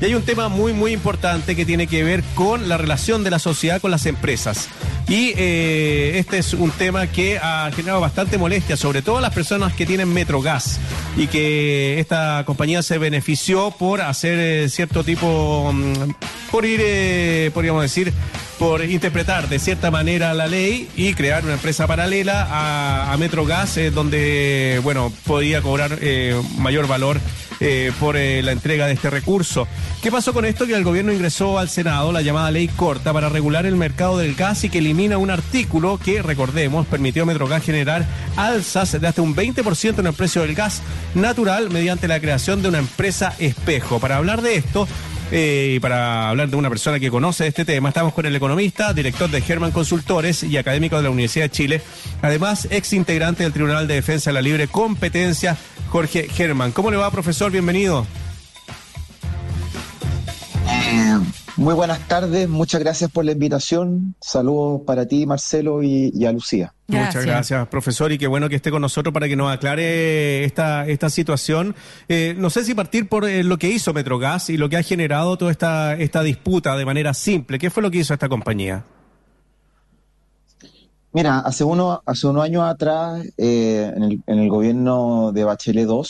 Y hay un tema muy, muy importante que tiene que ver con la relación de la sociedad con las empresas. Y eh, este es un tema que ha generado bastante molestia, sobre todo a las personas que tienen Metrogas y que esta compañía se benefició por hacer eh, cierto tipo, mm, por ir, eh, podríamos decir, por interpretar de cierta manera la ley y crear una empresa paralela a, Metrogas, eh, donde, bueno, podía cobrar mayor valor eh, por eh, la entrega de este recurso. ¿Qué pasó con esto? Que el gobierno ingresó al Senado la llamada ley corta para regular el mercado del gas y que elimina un artículo que, recordemos, permitió a Metrogas generar alzas de hasta un 20% en el precio del gas natural mediante la creación de una empresa espejo. Para hablar de esto, eh, y para hablar de una persona que conoce este tema, estamos con el economista, director de German Consultores y académico de la Universidad de Chile, además ex integrante del Tribunal de Defensa de la Libre Competencia, Jorge German. ¿Cómo le va, profesor? Bienvenido. Eh, muy buenas tardes, muchas gracias por la invitación. Saludos para ti, Marcelo, y, y a Lucía. Gracias. Muchas gracias, profesor, y qué bueno que esté con nosotros para que nos aclare esta, esta situación. Eh, no sé si partir por eh, lo que hizo Metrogas y lo que ha generado toda esta, esta disputa de manera simple. ¿Qué fue lo que hizo esta compañía? Mira, hace, uno, hace unos años atrás, eh, en, el, en, el, gobierno de Bachelet II,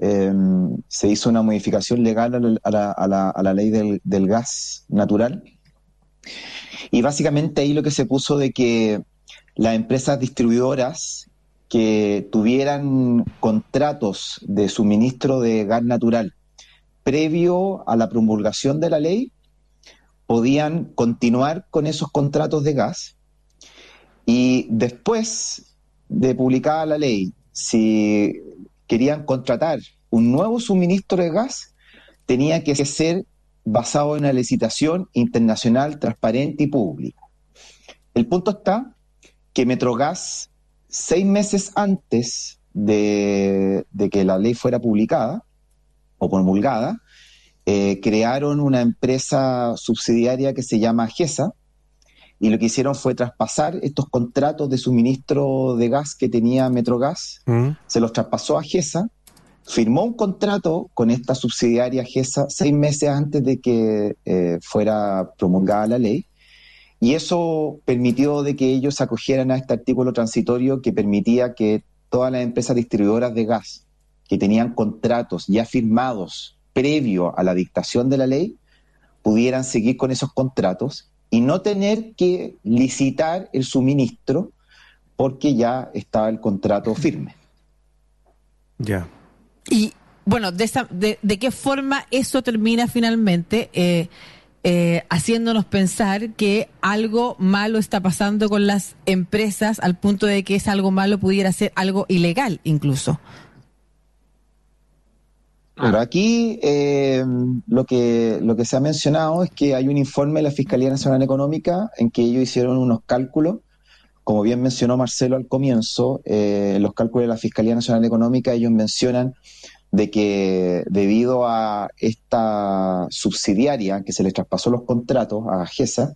eh, se hizo una modificación legal a la ley del, del, gas natural. Y básicamente ahí lo que se puso de que las empresas distribuidoras que tuvieran contratos de suministro de gas natural previo a la promulgación de la ley, podían continuar con esos contratos de gas y después de publicada la ley, si querían contratar un nuevo suministro de gas, tenía que ser basado en una licitación internacional transparente y pública. El punto está que Metrogas, seis meses antes de, que la ley fuera publicada o promulgada, eh, crearon una empresa subsidiaria que se llama GESA, y lo que hicieron fue traspasar estos contratos de suministro de gas que tenía Metrogas, mm. se los traspasó a GESA, firmó un contrato con esta subsidiaria GESA seis meses antes de que eh, fuera promulgada la ley, y eso permitió de que ellos acogieran a este artículo transitorio que permitía que todas las empresas distribuidoras de gas que tenían contratos ya firmados previo a la dictación de la ley pudieran seguir con esos contratos y no tener que licitar el suministro porque ya estaba el contrato firme. Ya. Y bueno, de, esa, de, de, qué forma eso termina finalmente eh, eh, haciéndonos pensar que algo malo está pasando con las empresas al punto de que es algo malo pudiera ser algo ilegal incluso. Claro, aquí eh, lo, que, lo que se ha mencionado es que hay un informe de la Fiscalía Nacional Económica en que ellos hicieron unos cálculos, como bien mencionó Marcelo al comienzo, eh, los cálculos de la Fiscalía Nacional Económica, ellos mencionan de que debido a esta subsidiaria que se les traspasó los contratos a GESA,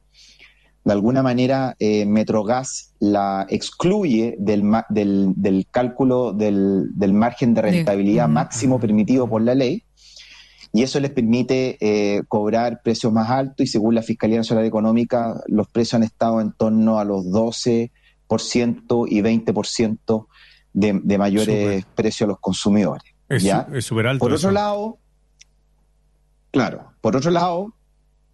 de alguna manera eh, Metrogas la excluye del, del, del cálculo del, del, margen de rentabilidad máximo permitido por la ley y eso les permite eh, cobrar precios más altos y según la Fiscalía Nacional Económica los precios han estado en torno a los 12% y 20% de, de mayores super. precios a los consumidores. Es, ¿ya? es súper alto. Por eso. otro lado, claro, por otro lado,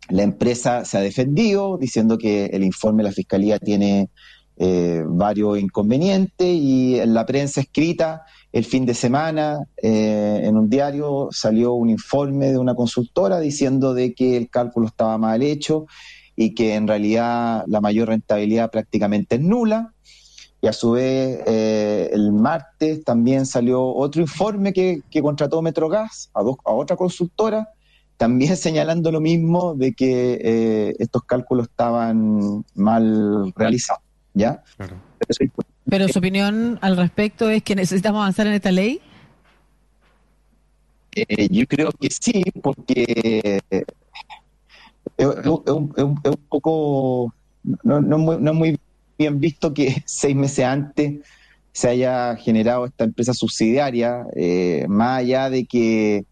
la empresa se ha defendido diciendo que el informe de la Fiscalía tiene eh, varios inconvenientes y en la prensa escrita el fin de semana eh, en un diario salió un informe de una consultora diciendo de que el cálculo estaba mal hecho y que en realidad la mayor rentabilidad prácticamente es nula. Y a su vez, eh, el martes también salió otro informe que, que contrató Metrogas a, dos, a otra consultora, también señalando lo mismo de que eh, estos cálculos estaban mal realizados. ¿ya? Claro. Pero, Pero su opinión al respecto es que necesitamos avanzar en esta ley. Eh, yo creo que sí, porque es, es, un, es, un, poco, no, no, muy, no muy bien visto que seis meses antes se haya generado esta empresa subsidiaria, eh, más allá de que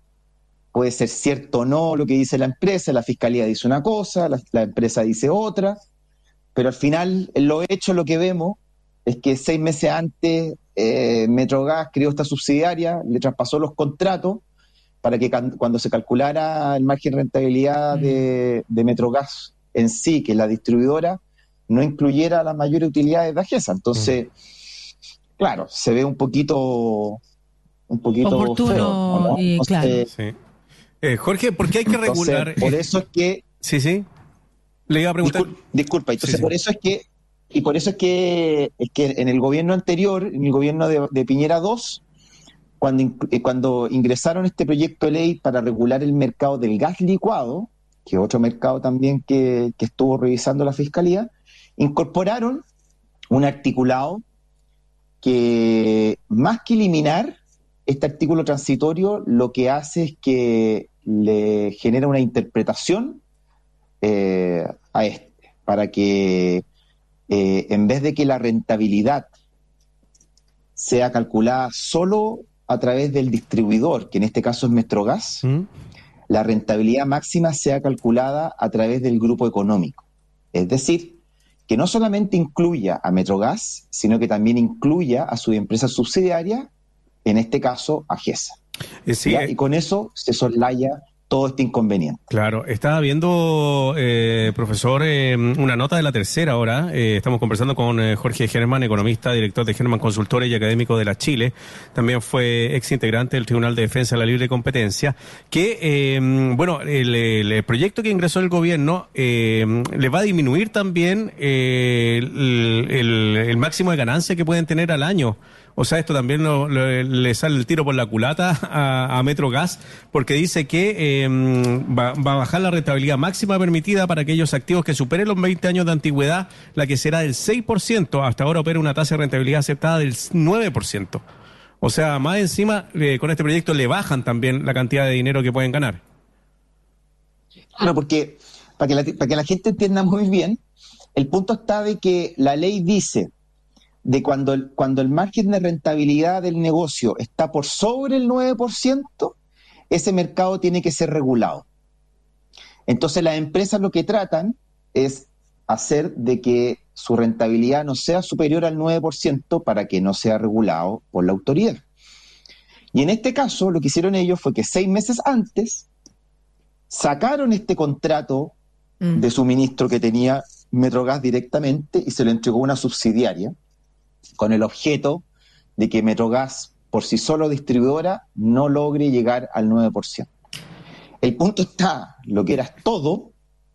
puede ser cierto o no lo que dice la empresa, la fiscalía dice una cosa, la, empresa dice otra, pero al final, en lo hecho, lo que vemos es que seis meses antes eh, Metrogas creó esta subsidiaria, le traspasó los contratos para que cuando se calculara el margen de rentabilidad mm. de, de Metrogas en sí, que la distribuidora, no incluyera las mayores utilidades de Agesa. Entonces, mm. claro, se ve un poquito un poquito oportuno y claro. Eh, Jorge, ¿por qué hay que regular? por eso es que. Sí, sí. Le iba a preguntar. Disculpa, entonces por eso es que. Y por eso es que, es que en el gobierno anterior, en el gobierno de, Piñera II, cuando, eh, cuando ingresaron este proyecto de ley para regular el mercado del gas licuado, que es otro mercado también que, que estuvo revisando la fiscalía, incorporaron un articulado que más que eliminar este artículo transitorio lo que hace es que le genera una interpretación eh, a este, para que eh, en vez de que la rentabilidad sea calculada solo a través del distribuidor, que en este caso es Metrogas, ¿Mm? la rentabilidad máxima sea calculada a través del grupo económico. Es decir, que no solamente incluya a Metrogas, sino que también incluya a su empresa subsidiaria, en este caso a GESA. Eh, eh, y con eso se soslaya todo este inconveniente. Claro, estaba viendo, eh, profesor, una nota de la tercera hora. estamos conversando con Jorge Germán, economista, director de Germán Consultores y académico de la Chile. También fue ex integrante del Tribunal de Defensa de la Libre Competencia. Que, bueno, el, proyecto que ingresó el gobierno le va a disminuir también el, el máximo de ganancia que pueden tener al año o sea, esto también le sale el tiro por la culata a, Metrogas, porque dice que em, va, a bajar la rentabilidad máxima permitida para aquellos activos que superen los 20 años de antigüedad, la que será del 6%. Hasta ahora opera una tasa de rentabilidad aceptada del 9%. O sea, más encima, eh, con este proyecto le bajan también la cantidad de dinero que pueden ganar. Claro, porque para que la gente entienda muy bien, el punto está de que la ley dice de cuando el, cuando el margen de rentabilidad del negocio está por sobre el 9%, ese mercado tiene que ser regulado. Entonces las empresas lo que tratan es hacer de que su rentabilidad no sea superior al 9% para que no sea regulado por la autoridad. Y en este caso lo que hicieron ellos fue que seis meses antes sacaron este contrato mm. de suministro que tenía Metrogas directamente y se lo entregó a una subsidiaria con el objeto de que Metrogas, por sí solo distribuidora, no logre llegar al 9%. El punto está, lo que era todo,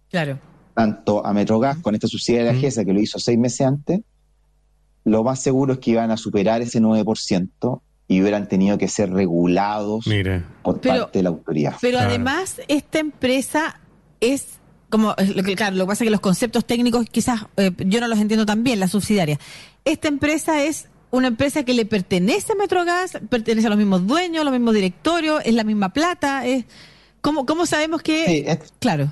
claro. tanto a Metrogas con esta subsidiaria de GESA que lo hizo seis meses antes, lo más seguro es que iban a superar ese 9% y hubieran tenido que ser regulados por parte de la autoridad. Pero además, esta empresa es como, claro, lo que pasa es que los conceptos técnicos quizás eh, yo no los entiendo tan bien, la subsidiaria. Esta empresa es una empresa que le pertenece a Metrogas, pertenece a los mismos dueños, a los mismos directorios, es la misma plata. Es, ¿cómo, ¿Cómo sabemos que...? claro.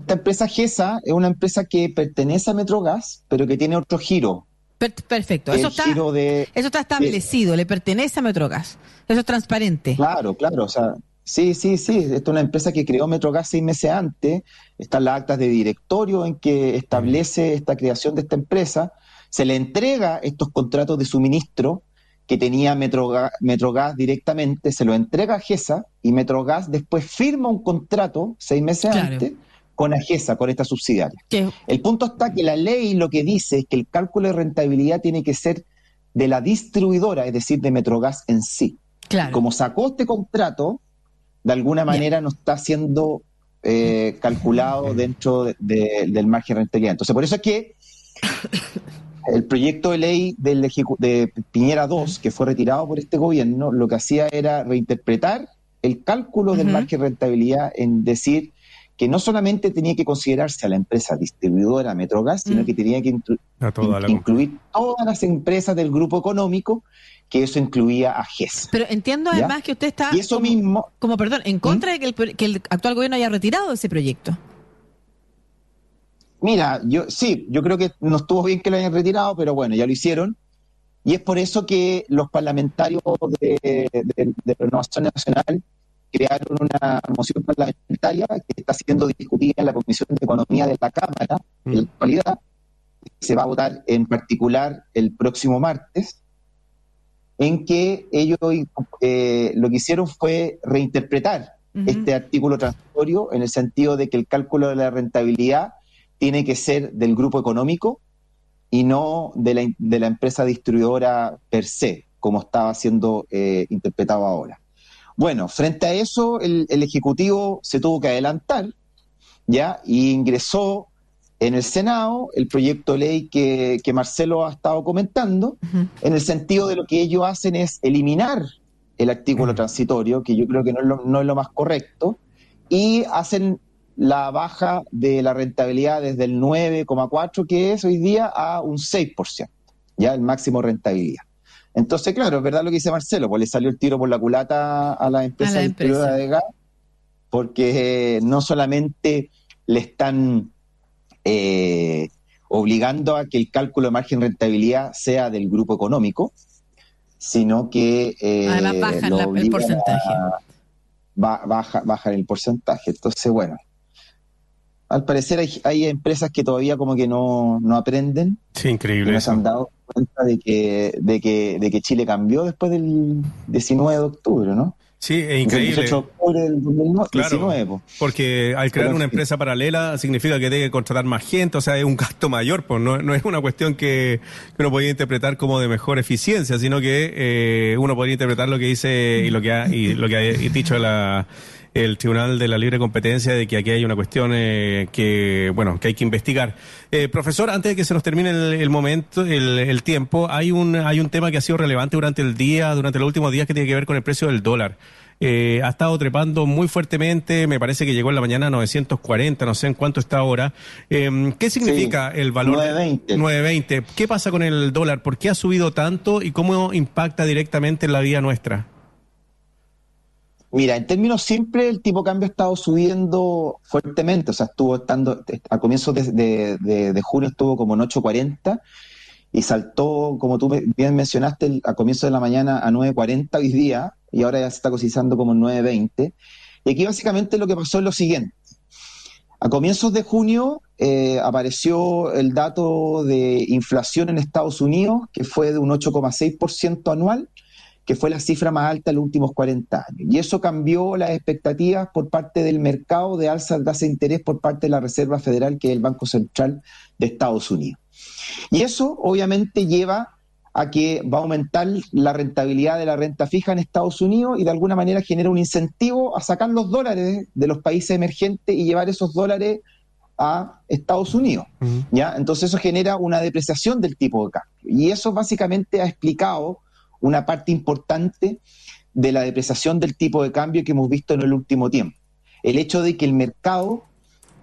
Esta empresa GESA es una empresa que pertenece a Metrogas, pero que tiene otro giro. perfecto, eso está, eso está establecido, le pertenece a Metrogas. Eso es transparente. Claro, claro, o sea, Sí, sí, sí. Esta es una empresa que creó Metrogas seis meses antes. Están las actas de directorio en que establece esta creación de esta empresa. Se le entrega estos contratos de suministro que tenía Metrogas, Metrogas directamente, se lo entrega a GESA y Metrogas después firma un contrato seis meses antes con AGESA, con esta subsidiaria. El punto está que la ley lo que dice es que el cálculo de rentabilidad tiene que ser de la distribuidora, es decir, de Metrogas en sí. Como sacó este contrato, de alguna manera no está siendo eh, calculado dentro del margen de rentabilidad. Entonces, por eso es que el proyecto de ley del de Piñera 2, que fue retirado por este gobierno, lo que hacía era reinterpretar el cálculo del margen de rentabilidad en decir que no solamente tenía que considerarse a la empresa distribuidora Metrogas, sino mm. que tenía que incluir todas las empresas del grupo económico que eso incluía a GES. Pero entiendo además que usted está, y eso como, mismo, como perdón, en contra ¿Mm? de que el, actual gobierno haya retirado ese proyecto. Mira, yo sí, yo creo que no estuvo bien que lo hayan retirado, pero bueno, ya lo hicieron. Y es por eso que los parlamentarios de, Renovación Nacional crearon una moción parlamentaria que está siendo discutida en la Comisión de Economía de la Cámara en la mm. actualidad. Se va a votar en particular el próximo martes, en que ellos eh, lo que hicieron fue reinterpretar este artículo transitorio en el sentido de que el cálculo de la rentabilidad tiene que ser del grupo económico y no de la, de la empresa distribuidora per se, como estaba siendo eh, interpretado ahora. Bueno, frente a eso, el, Ejecutivo se tuvo que adelantar, ¿ya? Y ingresó en el Senado el proyecto de ley que, Marcelo ha estado comentando, en el sentido de lo que ellos hacen es eliminar el artículo transitorio, que yo creo que no es lo, no es lo más correcto, y hacen la baja de la rentabilidad desde el 9,4 que es hoy día a un 6%, ya el máximo rentabilidad. Entonces, claro, es verdad lo que dice Marcelo, pues le salió el tiro por la culata a la empresa, de gas, porque eh, no solamente le están eh, obligando a que el cálculo de margen de rentabilidad sea del grupo económico, sino que eh, Además bajan el porcentaje. baja, bajan el porcentaje. Entonces, bueno, al parecer hay, empresas que todavía como que no, aprenden. Sí, increíble. no se han dado cuenta de que, de, que, de que Chile cambió después del 19 de octubre, ¿no? Sí, es increíble. El 18 de octubre del 2019. porque al crear una empresa paralela significa que tiene que contratar más gente, o sea, es un gasto mayor, pues no, no es una cuestión que, uno podría interpretar como de mejor eficiencia, sino que eh, uno podría interpretar lo que dice y lo que ha, y lo que ha dicho la el Tribunal de la Libre Competencia de que aquí hay una cuestión eh, que, bueno, que hay que investigar. Eh, profesor, antes de que se nos termine el, momento, el, tiempo, hay un, hay un tema que ha sido relevante durante el día, durante los últimos días, que tiene que ver con el precio del dólar. Eh, ha estado trepando muy fuertemente, me parece que llegó en la mañana a 940, no sé en cuánto está ahora. Em, ¿Qué significa el valor? 920. 920. ¿Qué pasa con el dólar? ¿Por qué ha subido tanto y cómo impacta directamente en la vida nuestra? Mira, en términos simples, el tipo de cambio ha estado subiendo fuertemente, o sea, estuvo estando, a comienzos de, junio estuvo como en 8.40 y saltó, como tú bien mencionaste, a comienzos de la mañana a 9.40 hoy día y ahora ya se está cotizando como en 9.20. Y aquí básicamente lo que pasó es lo siguiente. A comienzos de junio eh, apareció el dato de inflación en Estados Unidos, que fue de un 8,6% anual, que fue la cifra más alta en los últimos 40 años. Y eso cambió las expectativas por parte del mercado de alza de tasa de interés por parte de la Reserva Federal, que es el Banco Central de Estados Unidos. Y eso obviamente lleva a que va a aumentar la rentabilidad de la renta fija en Estados Unidos y de alguna manera genera un incentivo a sacar los dólares de los países emergentes y llevar esos dólares a Estados Unidos. ¿ya? Entonces eso genera una depreciación del tipo de cambio. Y eso básicamente ha explicado una parte importante de la depreciación del tipo de cambio que hemos visto en el último tiempo. El hecho de que el mercado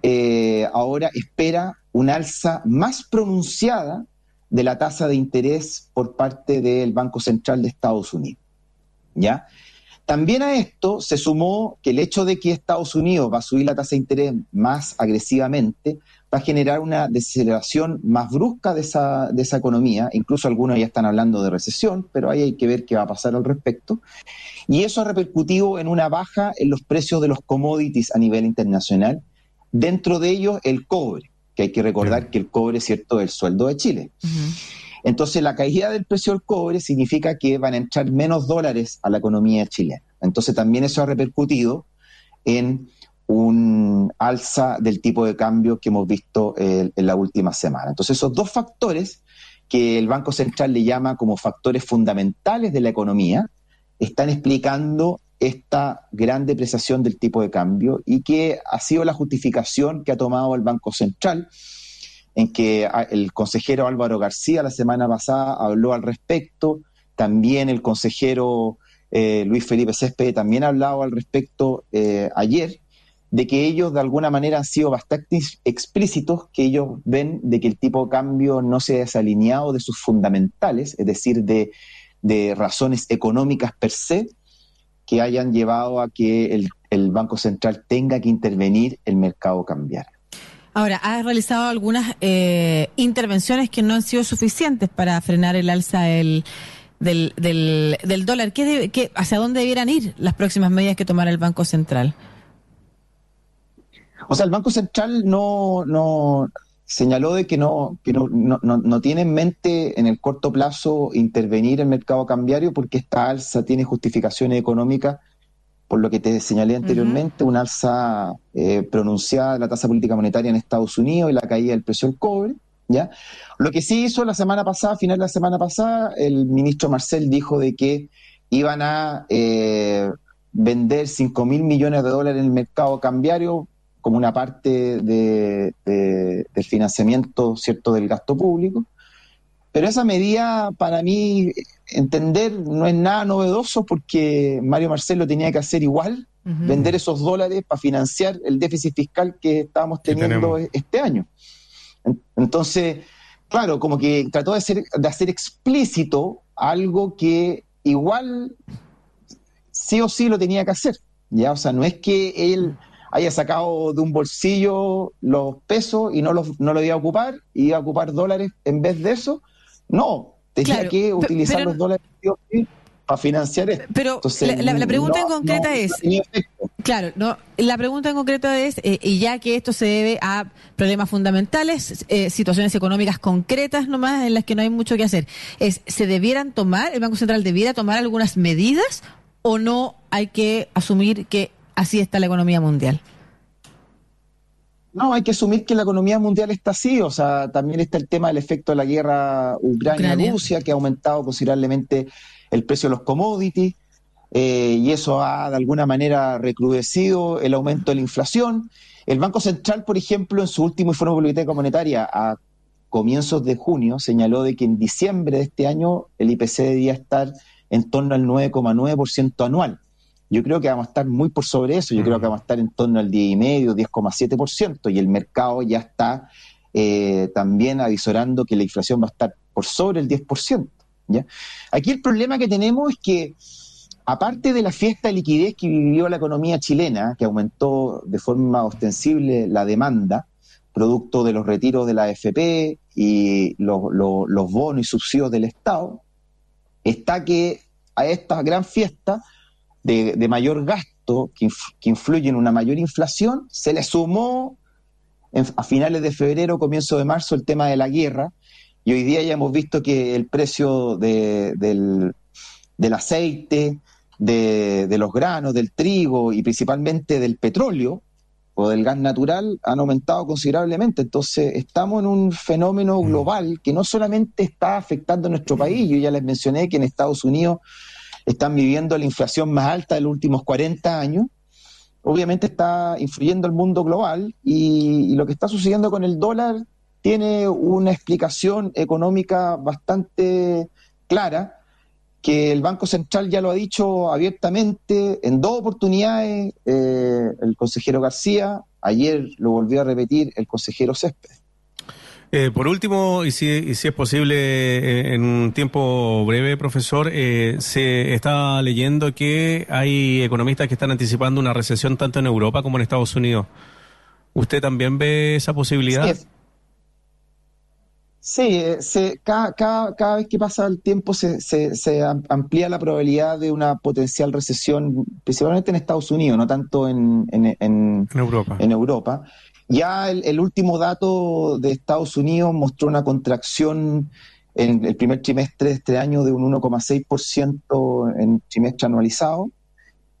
eh, ahora espera una alza más pronunciada de la tasa de interés por parte del Banco Central de Estados Unidos. ¿Ya? También a esto se sumó que el hecho de que Estados Unidos va a subir la tasa de interés más agresivamente va a generar una deceleración más brusca de esa, de esa economía. Incluso algunos ya están hablando de recesión, pero ahí hay que ver qué va a pasar al respecto. Y eso ha repercutido en una baja en los precios de los commodities a nivel internacional. Dentro de ellos, el cobre, que hay que recordar que el cobre, cierto, es el sueldo de Chile. Entonces, la caída del precio del cobre significa que van a entrar menos dólares a la economía chilena. Entonces, también eso ha repercutido en un alza del tipo de cambio que hemos visto eh, en la última semana. Entonces, esos dos factores que el Banco Central le llama como factores fundamentales de la economía, están explicando esta gran depreciación del tipo de cambio y que ha sido la justificación que ha tomado el Banco Central, en que ah, el consejero Álvaro García la semana pasada habló al respecto, también el consejero eh, Luis Felipe Césped también ha hablado al respecto eh, ayer, de que ellos de alguna manera han sido bastante explícitos, que ellos ven de que el tipo de cambio no se ha desalineado de sus fundamentales, es decir, de, razones económicas per se, que hayan llevado a que el, Banco Central tenga que intervenir el mercado cambiar. Ahora, ha realizado algunas eh, intervenciones que no han sido suficientes para frenar el alza del del, del, dólar. ¿Qué, qué, ¿Hacia dónde debieran ir las próximas medidas que tomara el Banco Central? O sea, el Banco Central no, no señaló de que no, que no, no, no, tiene en mente en el corto plazo intervenir en el mercado cambiario porque esta alza tiene justificaciones económicas, por lo que te señalé anteriormente, una alza eh, pronunciada de la tasa política monetaria en Estados Unidos y la caída del precio del cobre. ¿ya? Lo que sí hizo la semana pasada, final de la semana pasada, el ministro Marcel dijo de que iban a eh, vender 5 mil millones de dólares en el mercado cambiario como una parte de, del financiamiento cierto del gasto público. Pero esa medida, para mí, entender, no es nada novedoso porque Mario Marcelo tenía que hacer igual, vender esos dólares para financiar el déficit fiscal que estábamos teniendo este año. Entonces, claro, como que trató de hacer, de hacer explícito algo que igual sí o sí lo tenía que hacer. ¿ya? O sea, no es que él haya sacado de un bolsillo los pesos y no los, no lo iba a ocupar, iba a ocupar dólares en vez de eso. No, tenía que utilizar los dólares para financiar esto. Pero la, pregunta en concreta es... Claro, no, la pregunta en concreto es, eh, y ya que esto se debe a problemas fundamentales, eh, situaciones económicas concretas nomás en las que no hay mucho que hacer, es, ¿se debieran tomar, el Banco Central debiera tomar algunas medidas o no hay que asumir que así está la economía mundial? No, hay que asumir que la economía mundial está así, o sea, también está el tema del efecto de la guerra Ucrania-Rusia, que ha aumentado considerablemente el precio de los commodities, eh, y eso ha de alguna manera recrudecido el aumento de la inflación. El Banco Central, por ejemplo, en su último informe de política monetaria a comienzos de junio, señaló de que en diciembre de este año el IPC debía estar en torno al 9,9% anual. Yo creo que vamos a estar muy por sobre eso, yo creo que vamos a estar en torno al 10,5, 10,7%, y el mercado ya está eh, también avisorando que la inflación va a estar por sobre el 10%. ¿ya? Aquí el problema que tenemos es que, aparte de la fiesta de liquidez que vivió la economía chilena, que aumentó de forma ostensible la demanda, producto de los retiros de la AFP y los, los bonos y subsidios del Estado, está que a esta gran fiesta de, mayor gasto que, influye en una mayor inflación, se le sumó a finales de febrero, comienzo de marzo, el tema de la guerra, y hoy día ya hemos visto que el precio del, aceite, de, los granos, del trigo y principalmente del petróleo o del gas natural han aumentado considerablemente. Entonces estamos en un fenómeno mm. global que no solamente está afectando a nuestro país, yo ya les mencioné que en Estados Unidos están viviendo la inflación más alta de los últimos 40 años, obviamente está influyendo el mundo global y, lo que está sucediendo con el dólar tiene una explicación económica bastante clara, que el Banco Central ya lo ha dicho abiertamente en dos oportunidades, eh, el consejero García, ayer lo volvió a repetir el consejero Céspedes. Eh, por último, y si, si es posible eh, en un tiempo breve, profesor, eh, se está leyendo que hay economistas que están anticipando una recesión tanto en Europa como en Estados Unidos. ¿Usted también ve esa posibilidad? Sí, cada, cada, cada, vez que pasa el tiempo se, se, se, amplía la probabilidad de una potencial recesión, principalmente en Estados Unidos, no tanto en, en, en, Europa. En Europa. Ya el, último dato de Estados Unidos mostró una contracción en el primer trimestre de este año de un 1,6% en trimestre anualizado.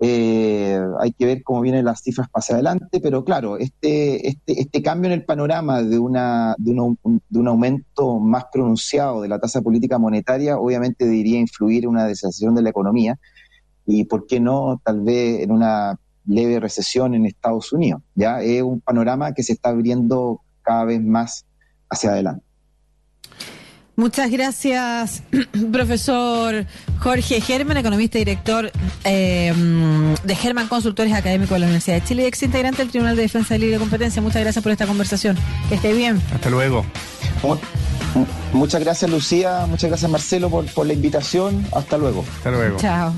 Eh, hay que ver cómo vienen las cifras para adelante, pero claro, este, este, este cambio en el panorama de, una, de, de un aumento más pronunciado de la tasa política monetaria obviamente debería influir en una desaceleración de la economía y, ¿por qué no?, tal vez en una leve recesión en Estados Unidos. Ya es un panorama que se está abriendo cada vez más hacia adelante. Muchas gracias, profesor Jorge Germán, economista y director eh, de Germán Consultores Académicos de la Universidad de Chile y ex integrante del Tribunal de Defensa de Libre Competencia. Muchas gracias por esta conversación. Que esté bien. Hasta luego. Muchas gracias, Lucía. Muchas gracias, Marcelo, por, por la invitación. Hasta luego. Hasta luego. Chao.